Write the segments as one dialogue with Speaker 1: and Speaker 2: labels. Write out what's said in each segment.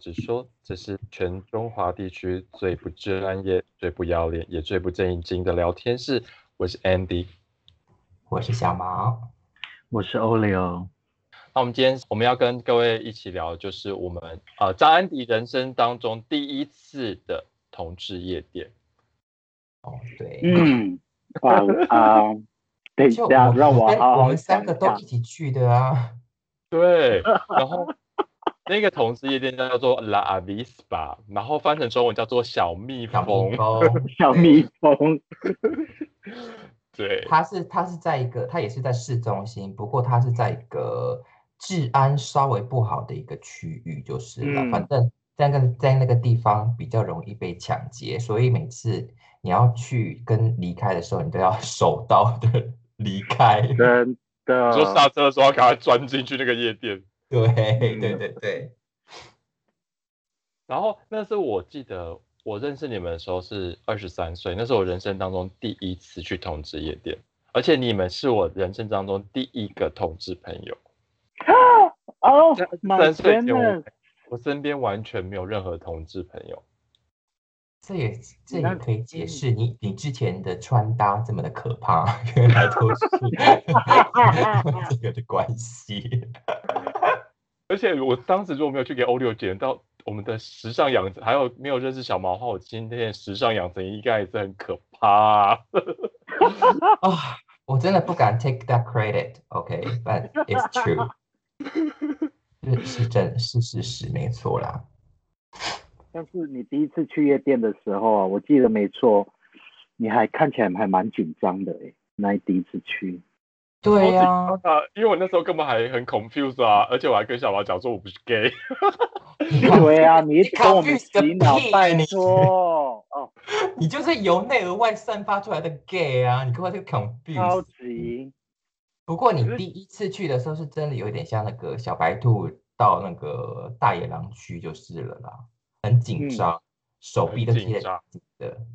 Speaker 1: 直说，这是全中华地区最不专业、最不要脸、也最不正经的聊天室。我是 Andy，
Speaker 2: 我是小毛，
Speaker 3: 我是欧流。
Speaker 1: 那我们今天我们要跟各位一起聊，就是我们呃张安迪人生当中第一次的同志夜店。
Speaker 2: 哦，对，
Speaker 3: 嗯，啊啊，等一下，让我好好
Speaker 2: 我们三个都一起去的啊。
Speaker 1: 对，然后那个同志夜店叫做 La Avispa，然后翻成中文叫做小蜜蜂
Speaker 3: 小蜜蜂，
Speaker 1: 对，
Speaker 2: 它是它是在一个，它也是在市中心，不过它是在一个治安稍微不好的一个区域，就是了。
Speaker 3: 嗯
Speaker 2: 反正在那个在那个地方比较容易被抢劫，所以每次你要去跟离开的时候，你都要手刀的离开。
Speaker 3: 真的，
Speaker 1: 说刹车的时候要赶快钻进去那个夜店。
Speaker 2: 对对对对，
Speaker 1: 然后那是我记得我认识你们的时候是二十三岁，那是我人生当中第一次去同志夜店，而且你们是我人生当中第一个同志朋友。
Speaker 3: 哦
Speaker 1: 三岁前我我身边完全没有任何同志朋友。
Speaker 2: 这也这也可以解释你你之前的穿搭这么的可怕，原来都是 这个的关系。
Speaker 1: 而且我当时如果没有去给欧六剪到我们的时尚养成，还有没有认识小毛的话，我今天的时尚养成应该也是很可怕、啊。
Speaker 2: 啊，我真的不敢 take that credit，OK，but、it's true，是是真是事实，没错啦。
Speaker 3: 但是你第一次去夜店的时候啊，我记得没错，你还看起来还蛮紧张的诶，那你第一次去，
Speaker 2: 对呀、
Speaker 1: 因为我那时候根本还很 confused 啊，而且我还跟小毛讲说我不是 gay。
Speaker 3: 对啊，你跟我们洗脑，
Speaker 2: 屁你
Speaker 3: 拜托，哦，
Speaker 2: 你就是由内而外散发出来的 gay 啊，你跟我这个 confuse。
Speaker 3: 级，
Speaker 2: 不过你第一次去的时候是真的有一点像那个小白兔到那个大野狼区就是了啦，很紧
Speaker 3: 嗯
Speaker 2: 张，手臂都贴的，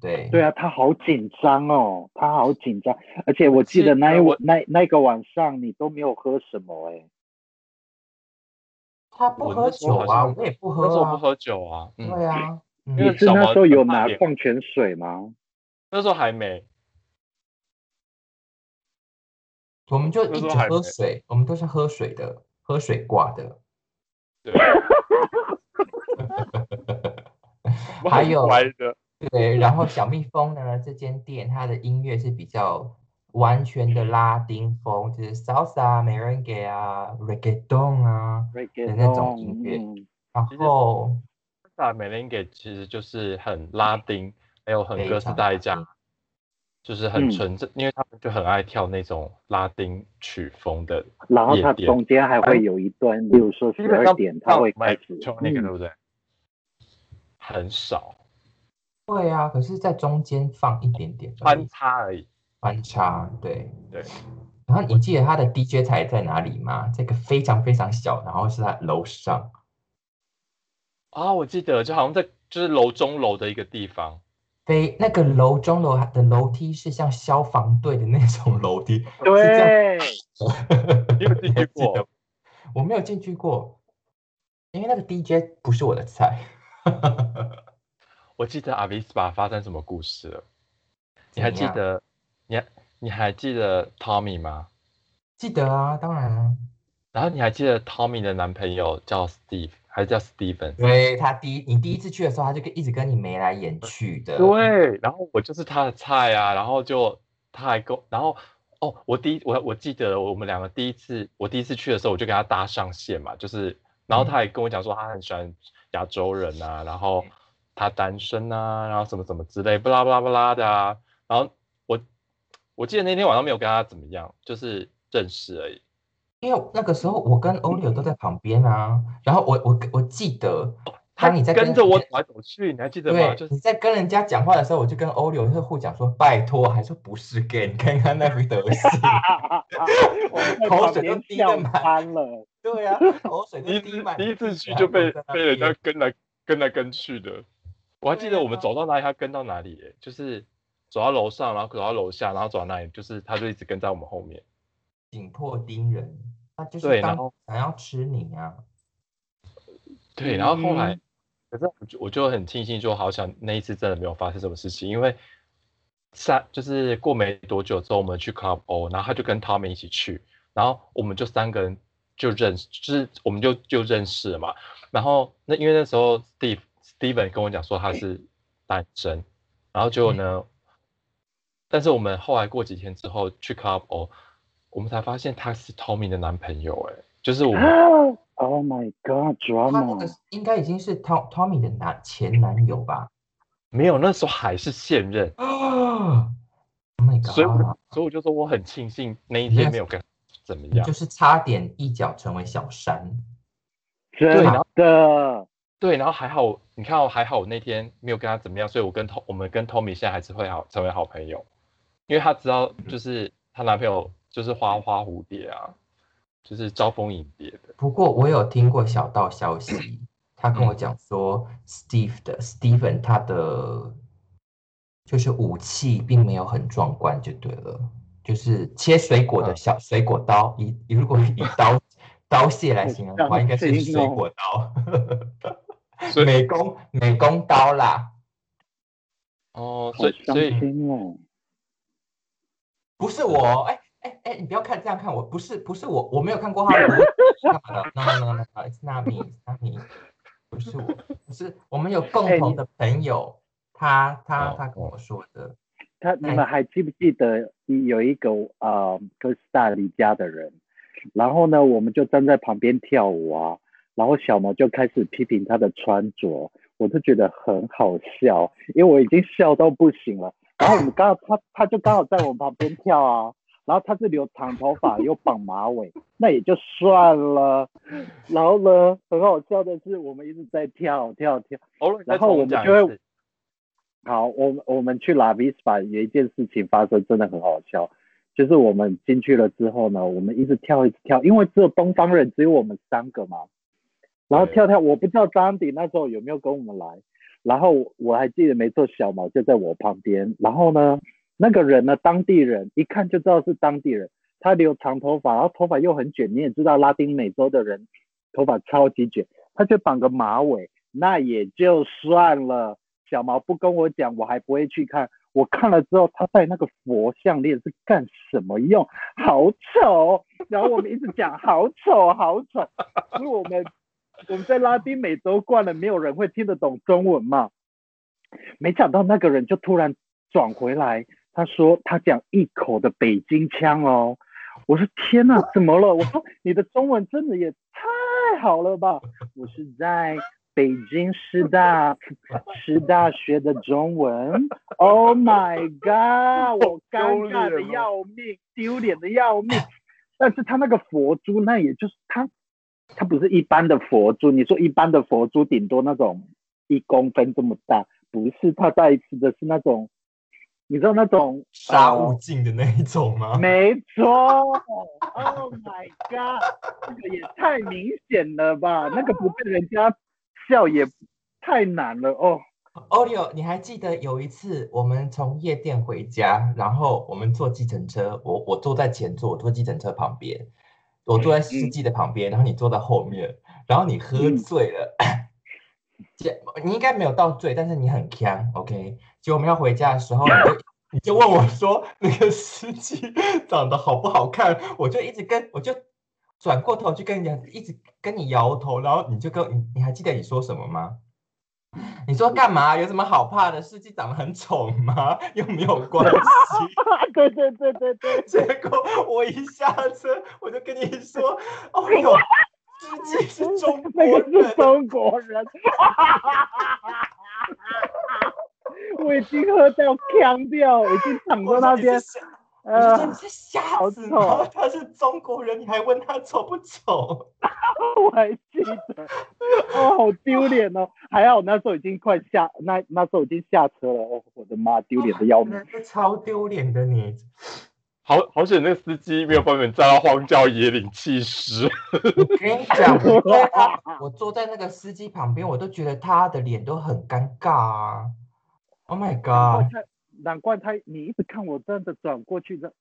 Speaker 2: 对。
Speaker 3: 对啊，他好紧张哦，他好紧张，而且我记得那一
Speaker 1: 晚
Speaker 3: 那那个晚上你都没有喝什么诶。
Speaker 2: 他不喝酒啊，我也不喝啊。
Speaker 1: 时候不喝酒啊，嗯，
Speaker 2: 对啊，嗯
Speaker 1: 因为
Speaker 3: 你是那时候有拿矿泉水吗？
Speaker 1: 那时候还没。
Speaker 2: 我们就一直喝水，我们都是喝水的，喝水挂的。
Speaker 1: 对，
Speaker 2: 还有，对，然后小蜜蜂呢，这间店它的音乐是比较完全的拉丁风，就是 salsa、merengue 啊、reggaeton 啊，的那种音乐。
Speaker 3: 嗯。
Speaker 2: 然后
Speaker 1: 大美林给其实就是很拉丁，还有很哥斯
Speaker 2: 非常拉
Speaker 1: 达黎加，就是很
Speaker 3: 嗯
Speaker 1: 纯正，因为他们就很爱跳那种拉丁曲风的
Speaker 3: 然后它中间还会有一段，例如说十二点，它会开始
Speaker 1: 就那个对
Speaker 3: 嗯
Speaker 1: 不对？很少
Speaker 2: 对啊，可是在中间放一点点而
Speaker 1: 穿
Speaker 2: 已
Speaker 1: 插而已。
Speaker 2: 穿插，对。
Speaker 1: 对，
Speaker 2: 然后你记得他的 DJ 台在哪里吗？这个非常非常小，然后是在楼上。
Speaker 1: 啊，我记得就好像在就是楼中楼的一个地方，
Speaker 2: 非那个楼中楼的楼梯是像消防队的那种楼梯，
Speaker 3: 对，
Speaker 1: 你有进去过？
Speaker 2: 我没有进去过，因为那个 DJ 不是我的菜。
Speaker 1: 我记得阿维斯巴发生什么故事了？你还记得？你还你还记得 Tommy 吗？
Speaker 2: 记得啊，当然啊。
Speaker 1: 然后你还记得 Tommy 的男朋友叫 Steve 还是叫 Steven？
Speaker 2: 对他第一，你第一次去的时候，他就跟一直跟你眉来眼去的。
Speaker 1: 对，然后我就是他的菜啊，然后就他还跟我，然后哦，我第一我我记得我们两个第一次我第一次去的时候，我就跟他搭上线嘛，就是然后他还跟我讲说他很喜欢亚洲人啊，然后他单身啊，然后什么什么之类，不拉不拉不拉的啊，然后我我记得那天晚上没有跟他怎么样，就是认识而已。
Speaker 2: 因为那个时候我跟欧利欧都在旁边啊，然后我我我记得，
Speaker 1: 他
Speaker 2: 你在
Speaker 1: 跟着我走来走去，你还记得吗？就是
Speaker 2: 你在跟人家讲话的时候，我就跟欧利欧就互讲说，拜托，还说不是 gay，你看看那副德行。
Speaker 3: 我们在
Speaker 2: 口水都
Speaker 3: 旁边笑
Speaker 2: 滴得满
Speaker 3: 翻了。
Speaker 2: 对啊，口水都
Speaker 1: 第一
Speaker 2: 滴满
Speaker 1: 次第一次去就被被人家跟来跟来跟去的。我还记得我们走到哪里，他跟到哪里耶，就是走到楼上，然后走到楼下，然后走到哪里，就是他就一直跟在我们后面。
Speaker 2: 紧迫盯人，他就是当
Speaker 1: 对然后
Speaker 2: 想要吃你啊。
Speaker 1: 对，然后后来
Speaker 3: 嗯
Speaker 1: 可是我就我就很庆幸，就好想那一次真的没有发生什么事情，因为三就是过没多久之后，我们去 Club O，然后他就跟 Tommy 一起去，然后我们就三个人就认识，就是我们就就认识了嘛。然后那因为那时候 Steve Steven 跟我讲说他是单身，然后结果呢，但是我们后来过几天之后去 Club O，我们才发现他是 Tommy 的男朋友，哎，就是我们。
Speaker 3: Oh my god,
Speaker 2: 他那个
Speaker 3: drama！
Speaker 2: 应该已经是 Tom Tommy 的男前男友吧？
Speaker 1: 没有，那时候还是现任，
Speaker 2: 啊！Oh my
Speaker 1: 所以我
Speaker 2: god！
Speaker 1: 所以我就说我很庆幸那一天没有跟他怎么样
Speaker 2: 就。是差点一脚成为小山。
Speaker 3: 真
Speaker 1: 然后
Speaker 3: 的，
Speaker 1: 对，然后还好，你看哦，还好我那天没有跟他怎么样，所以我跟 Tom 我们跟 Tommy 现在还是会好成为好朋友，因为他知道就是她男朋友就是花花蝴蝶啊，就是招蜂引蝶的。
Speaker 2: 不过我有听过小道消息，他跟我讲说，Steve 的 Steven 他的就是武器并没有很壮观，就对了，就是切水果的
Speaker 1: 嗯
Speaker 2: 小水果刀，以以如果以刀 刀械来形容的话，应该是水果刀，美工美工刀啦，
Speaker 1: 哦，所以所以。
Speaker 2: 不是我，哎哎哎，你不要看这样看我，不是不是我，我没有看过他的 裸体干嘛的？No no no no，it's not me，it's not me，不是我，不是我们有共同的朋友，他他
Speaker 1: 哦
Speaker 2: 他跟我说的，
Speaker 3: 他你
Speaker 2: 哎
Speaker 3: 们还记不记得有一个呃哥斯达黎加的人，然后呢，我们就站在旁边跳舞啊，然后小毛就开始批评他的穿着，我就觉得很好笑，因为我已经笑到不行了。然后我们刚好他他就刚好在我们旁边跳啊，然后他是留长头发又绑马尾，那也就算了。然后呢，很好笑的是，我们一直在跳跳跳。然后我们就会。好，我们我们去拉维斯法有一件事情发生，真的很好笑，就是我们进去了之后呢，我们一直跳一直跳，因为只有东方人，只有我们三个嘛。然后跳跳，我不知道张迪那时候有没有跟我们来，然后我还记得没错，小毛就在我旁边。然后呢，那个人呢，当地人一看就知道是当地人，他留长头发，然后头发又很卷，你也知道拉丁美洲的人头发超级卷，他就绑个马尾，那也就算了。小毛不跟我讲，我还不会去看。我看了之后，他戴那个佛项链是干什么用？好丑！然后我们一直讲好丑，好丑，因为我们我们在拉丁美洲惯了，没有人会听得懂中文嘛。没想到那个人就突然转回来，他说他讲一口的北京腔哦。我说天哪，怎么了？我说你的中文真的也太好了吧！我是在北京师大师大学的中文。Oh my god！我尴尬的要命，丢脸的要命。但是他那个佛珠，那也就是他，他不是一般的佛珠。你说一般的佛珠，顶多那种一公分这么大，不是他带吃的是那种，你知道那种
Speaker 2: 杀无尽的那一种吗？
Speaker 3: 没错，Oh my god，这个也太明显了吧？那个不被人家笑也太难了哦。
Speaker 2: Olio，你还记得有一次我们从夜店回家，然后我们坐计程车，我我坐在前座，我坐计程车旁边，我坐在司机的旁边，然后你坐在后面，然后你喝
Speaker 3: 嗯
Speaker 2: 醉了，这你应该没有到醉，但是你很呛，OK？结果我们要回家的时候，你就你就问我说那个司机长得好不好看，我就一直跟我就转过头去跟你一直跟你摇头，然后你就跟你你还记得你说什么吗？你说干嘛？有什么好怕的？司机长得很丑吗？又没有关系。
Speaker 3: 对对对对对，
Speaker 2: 结果我一下车，我就跟你说，哦哟，司机是中国
Speaker 3: 那个是
Speaker 2: 人。
Speaker 3: 中国人。我已经喝到呛掉，已经躺在
Speaker 2: 我
Speaker 3: 那边呃
Speaker 2: 你，是瞎
Speaker 3: 好
Speaker 2: 子
Speaker 3: 丑
Speaker 2: 吗？他是中国人，你还问他丑不丑？
Speaker 3: 我还记得，哦，好丢脸哦！还好那时候已经快下，那那时候已经下车了，哦，我的妈，丢脸的要命。
Speaker 2: 超丢脸的你。
Speaker 1: 好好险，那个司机没有把你们载到荒郊野岭弃尸。
Speaker 2: 我 跟你讲，我坐在他我坐在那个司机旁边，我都觉得他的脸都很尴尬啊。Oh my god！
Speaker 3: 他，难怪他，你一直看我这样子转过去的。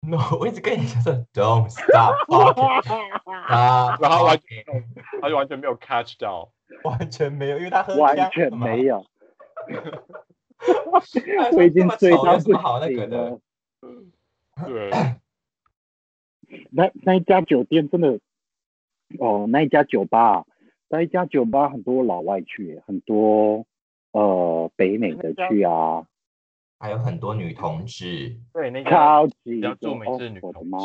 Speaker 2: No，我一直跟你说 Don't stop talking，啊，
Speaker 1: 然后完
Speaker 2: talking
Speaker 1: 他就完全没有 catch 到。
Speaker 2: 完全没有，因为他喝
Speaker 3: 完
Speaker 2: 呛
Speaker 3: 全没。有，我已经
Speaker 2: 这么
Speaker 3: 醉到不
Speaker 2: 好那个
Speaker 3: 行
Speaker 2: 的
Speaker 3: 了。。
Speaker 1: 对，
Speaker 3: 那那一家酒店真的，哦，那一家酒吧，那一家酒吧很多老外去，很多呃北美的去啊，
Speaker 2: 还有很多女同志，
Speaker 1: 对，那个
Speaker 3: 超级
Speaker 1: 比较著名是女同志
Speaker 3: 妈！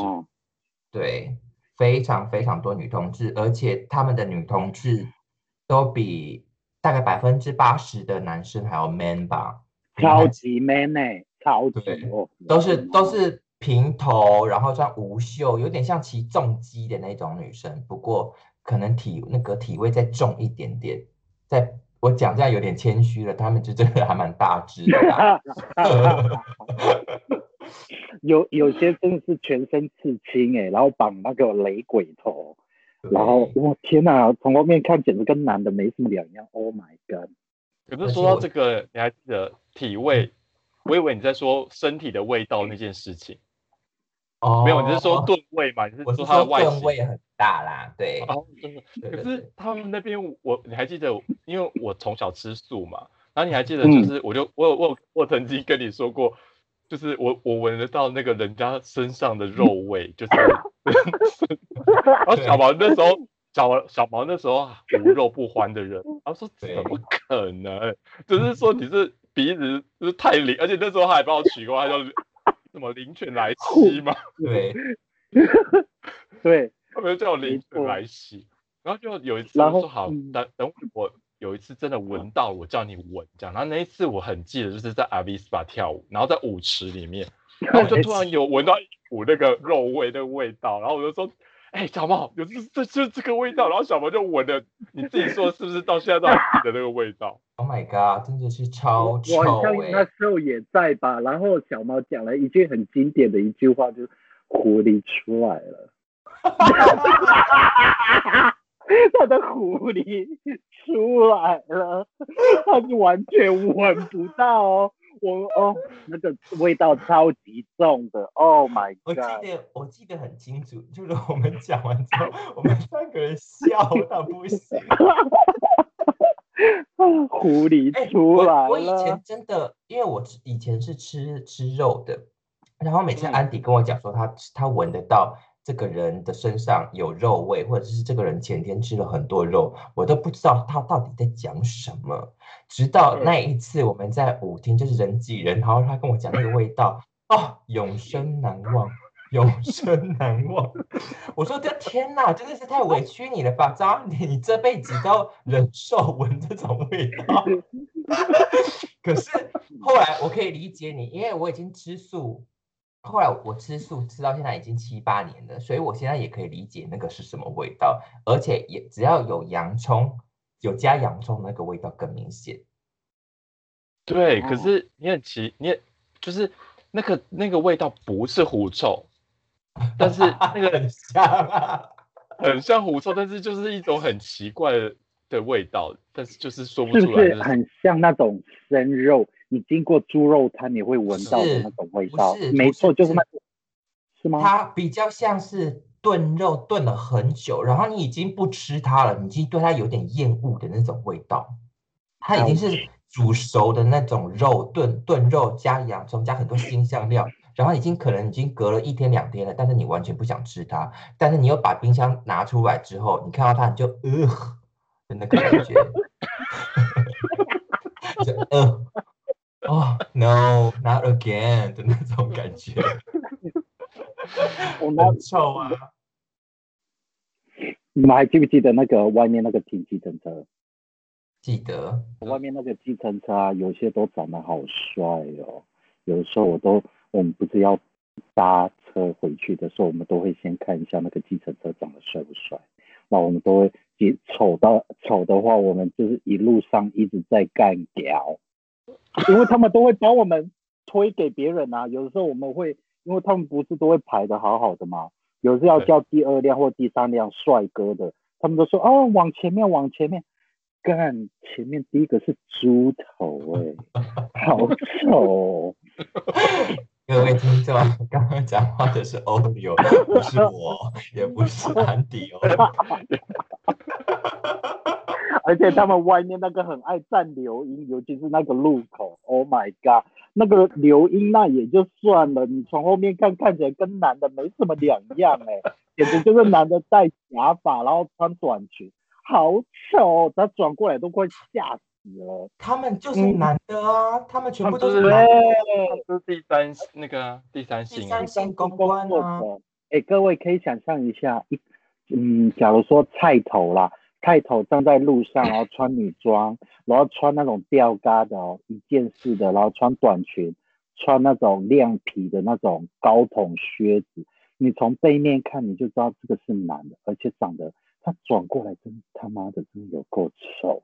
Speaker 2: 对，非常非常多女同志，而且他们的女同志都比大概百分之八十的男生还要 man 吧，
Speaker 3: 超级 man 呢、超级
Speaker 2: 都是都是平头，然后穿无袖，有点像骑重机的那种女生，不过可能体那个体位再重一点点。在我讲这样有点谦虚了，他们就真的还蛮大只的啦。
Speaker 3: 有有些真的是全身刺青哎、然后绑那个雷鬼头，然后我天哪，从后面看简直跟男的没什么两样，Oh my god！
Speaker 1: 可是说到这个，你还记得体味？我以为你在说身体的味道那件事情，
Speaker 2: 哦
Speaker 1: 没有，你是说吨位嘛？你是说它的外形？
Speaker 2: 吨位很大啦，对。
Speaker 1: 哦，真的。可是他们那边我你还记得，因为我从小吃素嘛，然后你还记得
Speaker 3: 嗯
Speaker 1: 就是我就我有我有我曾经跟你说过，就是我我闻得到那个人家身上的肉味，就是，然后小毛那时候小毛小毛那时候无肉不欢的人，他说怎
Speaker 2: 对
Speaker 1: 么可能？就是说你是鼻子就是太灵，而且那时候他还帮我取过，他叫什么灵犬来袭嘛，
Speaker 2: 对，
Speaker 3: 对，
Speaker 1: 他们就叫我灵犬来袭。然后就有一次
Speaker 3: 然后
Speaker 1: 我说好，
Speaker 3: 嗯
Speaker 1: 等等我有一次真的闻到，我叫你闻这样。然后那一次我很记得，就是在阿 v 斯 a 跳舞，然后在舞池里面，然后就突然有闻到一股那个肉味那个味道，然后我就说。哎、小猫，有这这就这个味道，然后小猫就闻了，你自己说是不是？到现在都还记得那个味道。
Speaker 2: Oh my god，真的是超
Speaker 3: 我
Speaker 2: 臭
Speaker 3: 好像
Speaker 2: 哎、
Speaker 3: 那时候也在吧。然后小猫讲了一句很经典的一句话，就是“狐狸出来了”，他的狐狸出来了，他是完全闻不到哦。我哦，那个味道超级重的，Oh my god！
Speaker 2: 我记得我记得很清楚，就是我们讲完之后，我们三个人笑到不行。
Speaker 3: 狐狸
Speaker 2: 哎
Speaker 3: 出来
Speaker 2: 我我以前，真的，因为我以前是吃吃肉的，然后每次
Speaker 1: 嗯
Speaker 2: 安迪跟我讲说他他闻得到这个人的身上有肉味，或者是这个人前天吃了很多肉，我都不知道他到底在讲什么。直到
Speaker 1: 嗯
Speaker 2: 那一次我们在舞厅，就是人挤人，然后他跟我讲那个味道，哦，永生难忘。永生难忘，我说的天哪，真的是太委屈你了吧，张你你这辈子都要忍受闻这种味道。可是后来我可以理解你，因为我已经吃素，后来我吃素吃到现在已经七八年了，所以我现在也可以理解那个是什么味道，而且也只要有洋葱，有加洋葱，那个味道更明显。
Speaker 1: 对，可
Speaker 3: 哦
Speaker 1: 是你很奇，你也就是那个那个味道不是狐臭，但是 那个
Speaker 2: 很像啊，
Speaker 1: 很像狐臭，但是就是一种很奇怪的的味道，但是就是说不出来是
Speaker 3: 不是很像那种生肉？你经过猪肉摊你会闻到的
Speaker 2: 是
Speaker 3: 那种味
Speaker 2: 不
Speaker 3: 道
Speaker 2: 是，
Speaker 3: 没错，就是那个，是。吗？
Speaker 2: 它比较像是炖肉炖了很久，然后你已经不吃它了，你已经对它有点厌恶的那种味道。它已经是煮熟的那种肉炖炖肉，加洋葱，加很多新香料，然后已经可能已经隔了一天两天了，但是你完全不想吃它，但是你又把冰箱拿出来之后，你看到它你就呃的那个感觉，就呃哦 no not again 的那种感觉，
Speaker 3: 我们
Speaker 2: 很臭啊。
Speaker 3: 你们还记不记得那个外面那个停计程车？
Speaker 2: 记得，
Speaker 3: 外面那个计程车啊，有些都长得好帅哦。有的时候我都，我们不是要搭车回去的时候，我们都会先看一下那个计程车长得帅不帅。那我们都会，即丑到丑的话，我们就是一路上一直在干屌，因为他们都会把我们推给别人啊。有的时候我们会，因为他们不是都会排的好好的嘛，有时候要叫第二辆或第三辆帅哥的，他们都说哦往前面往前面。干，前面第一个是猪头哎、好丑、哦！
Speaker 2: 各位听众，刚刚讲话的是欧友，不是我，也不是安迪哦。
Speaker 3: 而且他们外面那个很爱站流音，尤其是那个路口，Oh my god，那个流音那也就算了，你从后面看看起来跟男的没什么两样哎、简直就是男的戴假发，然后穿短裙，好丑，他转过来都快吓死了。
Speaker 2: 他们就是
Speaker 3: 嗯
Speaker 2: 男的啊，他们全部都
Speaker 1: 是
Speaker 2: 是男的。
Speaker 3: 对，
Speaker 1: 这是第三那个啊第三性啊
Speaker 2: 第三，性公关啊，
Speaker 3: 的。哎，各位可以想象一下，一嗯，假如说菜头啦，菜头站在路上，然后穿女装，然后穿那种吊嘎的哦，一件式的，然后穿短裙，穿那种亮皮的那种高筒靴子，你从背面看你就知道这个是男的，而且长得他转过来真他妈的真的有够丑，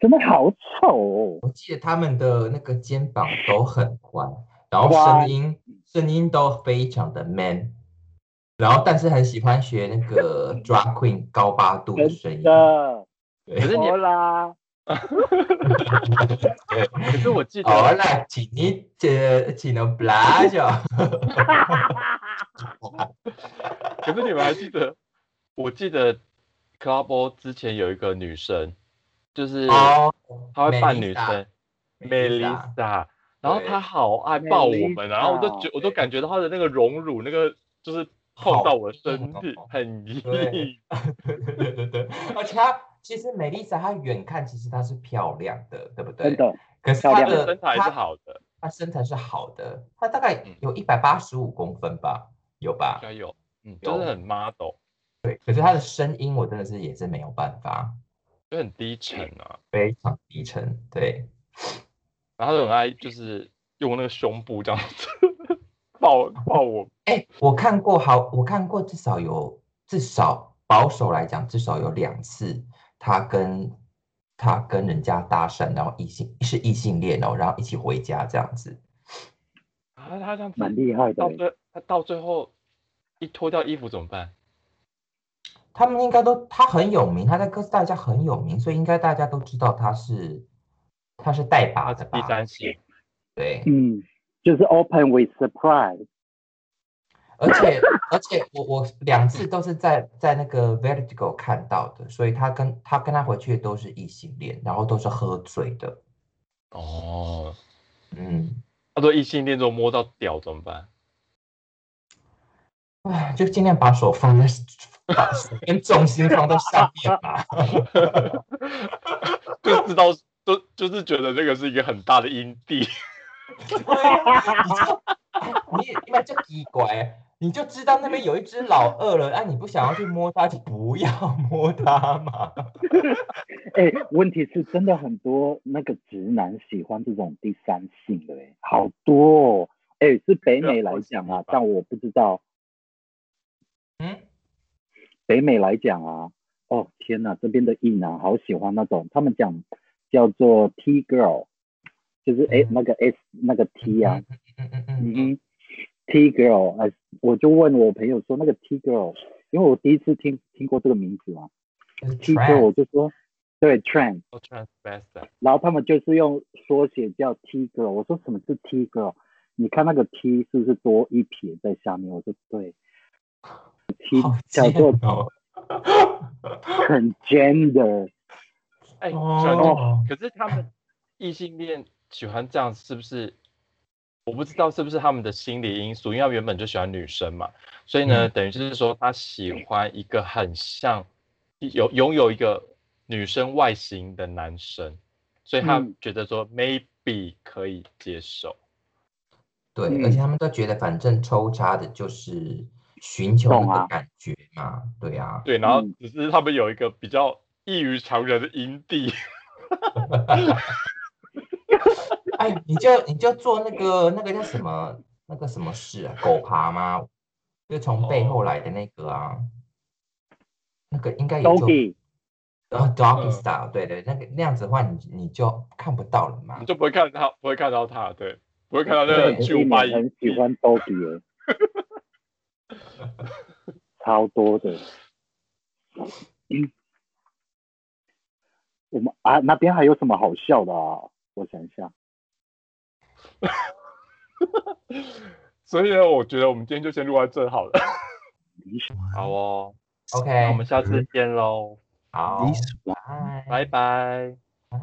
Speaker 3: 真的好丑哦。
Speaker 2: 我记得他们的那个肩膀都很宽，然后
Speaker 3: 宽。
Speaker 2: 声音声音都非常的 man，然后但是很喜欢学那个 drag queen 高八度的声音。
Speaker 3: 真。的，
Speaker 1: 可是你
Speaker 3: 好啦，
Speaker 2: 对，
Speaker 1: 可是我记得
Speaker 2: 好了，请你这请了 b l a s
Speaker 1: 可是你们还记得？我记得 Club O 之前有一个女生，就是
Speaker 2: 哦，
Speaker 1: 她会扮女生
Speaker 2: Melissa
Speaker 1: Melissa，然后她好爱抱我们，然后我都觉我都感觉到她的那个荣辱，那个就是碰到我身体
Speaker 2: 哦
Speaker 1: 很
Speaker 2: 对
Speaker 1: 硬。
Speaker 2: 对对对对对，而且她其实美丽莎她远看其实她是漂亮的，对不对？
Speaker 3: 真。的，
Speaker 2: 可是她的
Speaker 1: 身材是好的，
Speaker 2: 她身材是好的，她大概
Speaker 1: 嗯
Speaker 2: 有一百八十五公分吧，有吧
Speaker 1: 应？该有，嗯，真的很 model，
Speaker 2: 对。可是她的声音我真的是也是没有办法，
Speaker 1: 就很低沉啊，
Speaker 2: 非常低沉。对，
Speaker 1: 然后她很爱就是用那个胸部这样子抱抱我，
Speaker 2: 哎，我看过好，我看过至少有至少保守来讲，至少有两次，他跟他跟人家搭讪，然后异性是异性恋哦，然后一起回家这样子。
Speaker 1: 然后她这样
Speaker 3: 蛮厉害的欸。
Speaker 1: 到最他到最后一脱掉衣服怎么办？
Speaker 2: 他们应该都，他很有名，他在哥斯达黎加很有名，所以应该大家都知道他是他是带把的吧？
Speaker 1: 第三性。
Speaker 2: 对，
Speaker 3: 嗯，就是 open with surprise。
Speaker 2: 而且 而且我我两次都是在在那个 Vertigo 看到的，所以他跟他跟他回去都是异性恋，然后都是喝醉的。
Speaker 1: 哦，
Speaker 2: 嗯，
Speaker 1: 他说异性恋之后摸到屌怎么办？
Speaker 2: 哎，就尽量把手放在把手跟重心放到下面吧。
Speaker 1: 就知道都就是觉得这个是一个很大的阴蒂。
Speaker 2: 对啊，你就哎你就奇怪，你就知道那边有一只老二了，啊，你不想要去摸它，就不要摸它嘛。
Speaker 3: 哎、问题是真的很多那个直男喜欢这种第三性的、哎，好多哦。哎、是北美来讲啊，但我不知道
Speaker 2: 嗯，
Speaker 3: 北美来讲啊，哦天哪，这边的异男好喜欢那种，他们讲叫做 T girl，就是哎、
Speaker 2: 嗯。
Speaker 3: 那个 S 那个 T 啊，
Speaker 2: 嗯嗯嗯
Speaker 3: 嗯
Speaker 2: 嗯，
Speaker 3: 哼，T girl，哎，我就问我朋友说那个 T girl，因为我第一次听听过这个名字嘛，T girl 我就说对
Speaker 1: ，transvestite，
Speaker 3: 然后他们就是用缩写叫 T girl，我说什么是 T girl？你看那个 T 是不是多一撇在下面？我说对，T 叫做
Speaker 2: 贱哦。
Speaker 3: transgender，
Speaker 1: 哎，
Speaker 2: 哦。
Speaker 1: 可是他们异性恋喜欢这样，是不是？我不知道是不是他们的心理因素，因为他原本就喜欢女生嘛，所以呢，
Speaker 2: 嗯。
Speaker 1: 等于就是说他喜欢一个很像有拥有一个女生外形的男生，所以他
Speaker 3: 嗯。
Speaker 1: 觉得说 maybe 可以接受。
Speaker 2: 对，
Speaker 3: 嗯。
Speaker 2: 而且他们都觉得反正抽插的就是寻求
Speaker 3: 懂啊
Speaker 2: 那个感觉嘛，对啊，
Speaker 1: 对，然后
Speaker 3: 嗯。
Speaker 1: 只是他们有一个比较异于常人的阴蒂，
Speaker 2: 哎，你就你就做那个那个叫什么那个什么事啊，狗爬吗？就从背后来的那个啊，那个应该也就
Speaker 3: doggy，
Speaker 2: 然后 doggy
Speaker 1: 嗯
Speaker 2: style，对对，那个那样子的话，你你就看不到了嘛
Speaker 1: 你。就不会看到，不会看到他，对，不会看到那个很巨无霸
Speaker 3: 一年
Speaker 1: 阴蒂。
Speaker 3: 很喜欢 doggy，哎超多的。嗯，我们啊那边还有什么好笑的啊？我想一下，
Speaker 1: 所以呢，我觉得我们今天就先录到这好了。好哦
Speaker 2: ，OK，
Speaker 1: 那我们下次见喽。
Speaker 2: 好，拜
Speaker 1: 拜拜。
Speaker 2: 拜。